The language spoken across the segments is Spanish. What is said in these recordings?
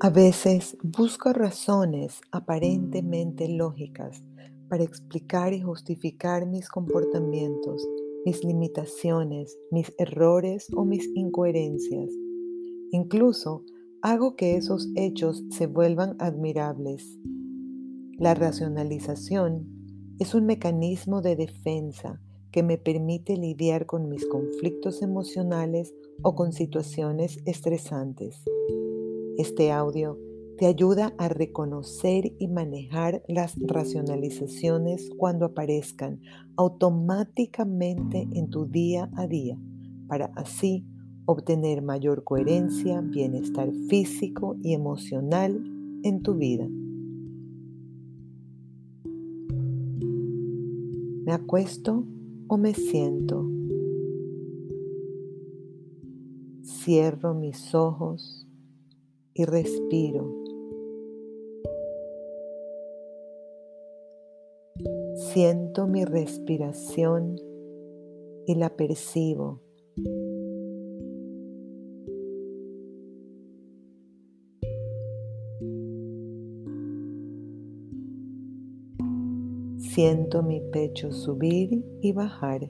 A veces busco razones aparentemente lógicas para explicar y justificar mis comportamientos, mis limitaciones, mis errores o mis incoherencias. Incluso hago que esos hechos se vuelvan admirables. La racionalización es un mecanismo de defensa que me permite lidiar con mis conflictos emocionales o con situaciones estresantes. Este audio te ayuda a reconocer y manejar las racionalizaciones cuando aparezcan automáticamente en tu día a día, para así obtener mayor coherencia, bienestar físico y emocional en tu vida. Me acuesto o me siento. Cierro mis ojos y respiro. Siento mi respiración y la percibo. Siento mi pecho subir y bajar.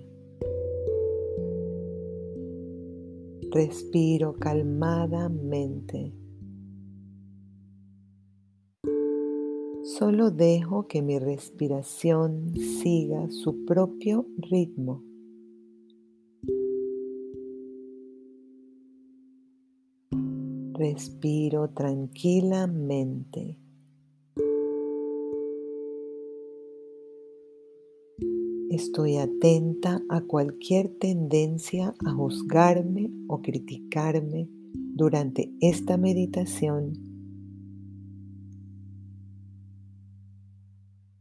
Respiro calmadamente. Solo dejo que mi respiración siga su propio ritmo. Respiro tranquilamente. Estoy atenta a cualquier tendencia a juzgarme o criticarme durante esta meditación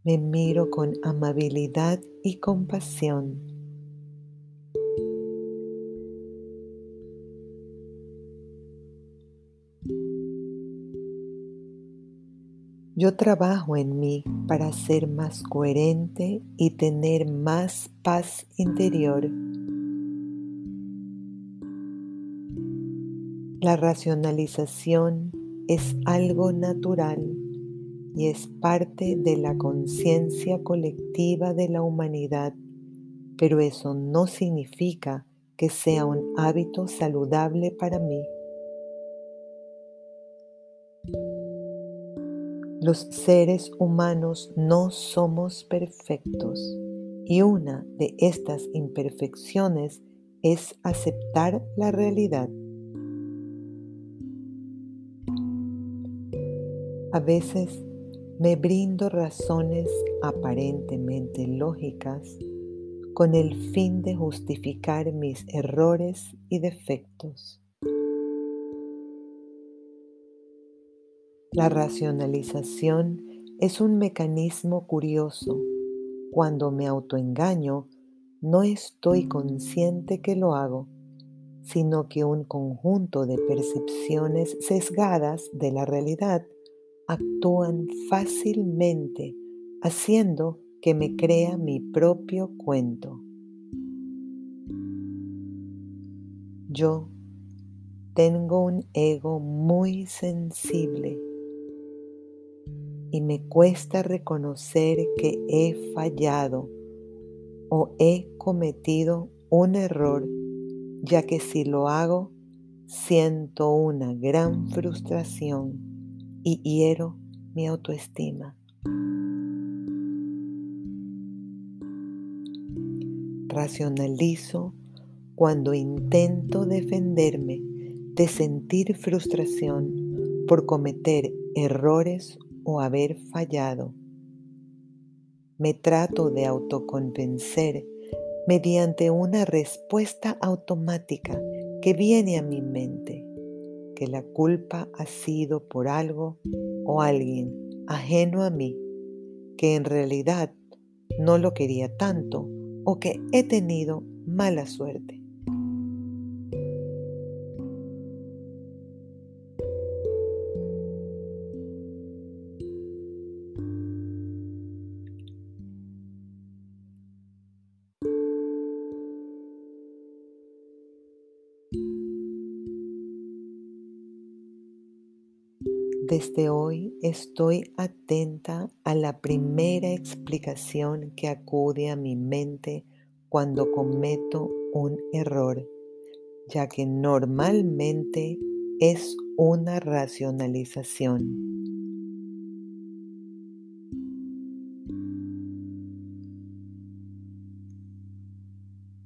me miro con amabilidad y compasión. Yo trabajo en mí para ser más coherente y tener más paz interior. La racionalización es algo natural y es parte de la conciencia colectiva de la humanidad, pero eso no significa que sea un hábito saludable para mí. Los seres humanos no somos perfectos y una de estas imperfecciones es aceptar la realidad. A veces me brindo razones aparentemente lógicas con el fin de justificar mis errores y defectos. La racionalización es un mecanismo curioso. Cuando me autoengaño, no estoy consciente que lo hago, sino que un conjunto de percepciones sesgadas de la realidad actúan fácilmente haciendo que me crea mi propio cuento. Yo tengo un ego muy sensible y me cuesta reconocer que he fallado o he cometido un error, ya que si lo hago, siento una gran frustración y hiero mi autoestima. Racionalizo cuando intento defenderme de sentir frustración por cometer errores o haber fallado. Me trato de autoconvencer mediante una respuesta automática que viene a mi mente que la culpa ha sido por algo o alguien ajeno a mí, que en realidad no lo quería tanto o que he tenido mala suerte. Desde hoy estoy atenta a la primera explicación que acude a mi mente cuando cometo un error, ya que normalmente es una racionalización.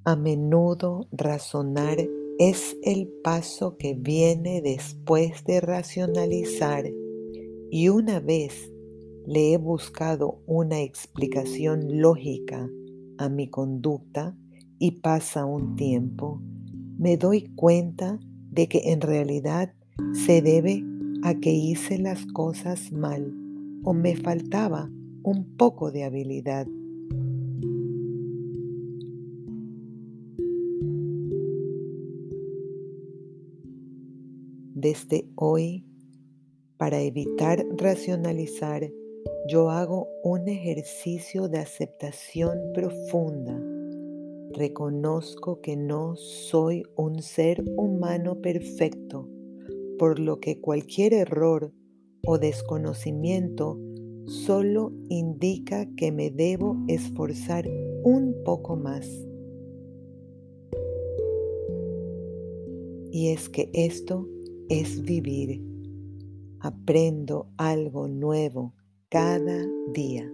A menudo razonar es el paso que viene después de racionalizar y una vez le he buscado una explicación lógica a mi conducta y pasa un tiempo, me doy cuenta de que en realidad se debe a que hice las cosas mal o me faltaba un poco de habilidad. Desde hoy, para evitar racionalizar, yo hago un ejercicio de aceptación profunda. Reconozco que no soy un ser humano perfecto, por lo que cualquier error o desconocimiento solo indica que me debo esforzar un poco más. Y es que esto es vivir. Aprendo algo nuevo cada día.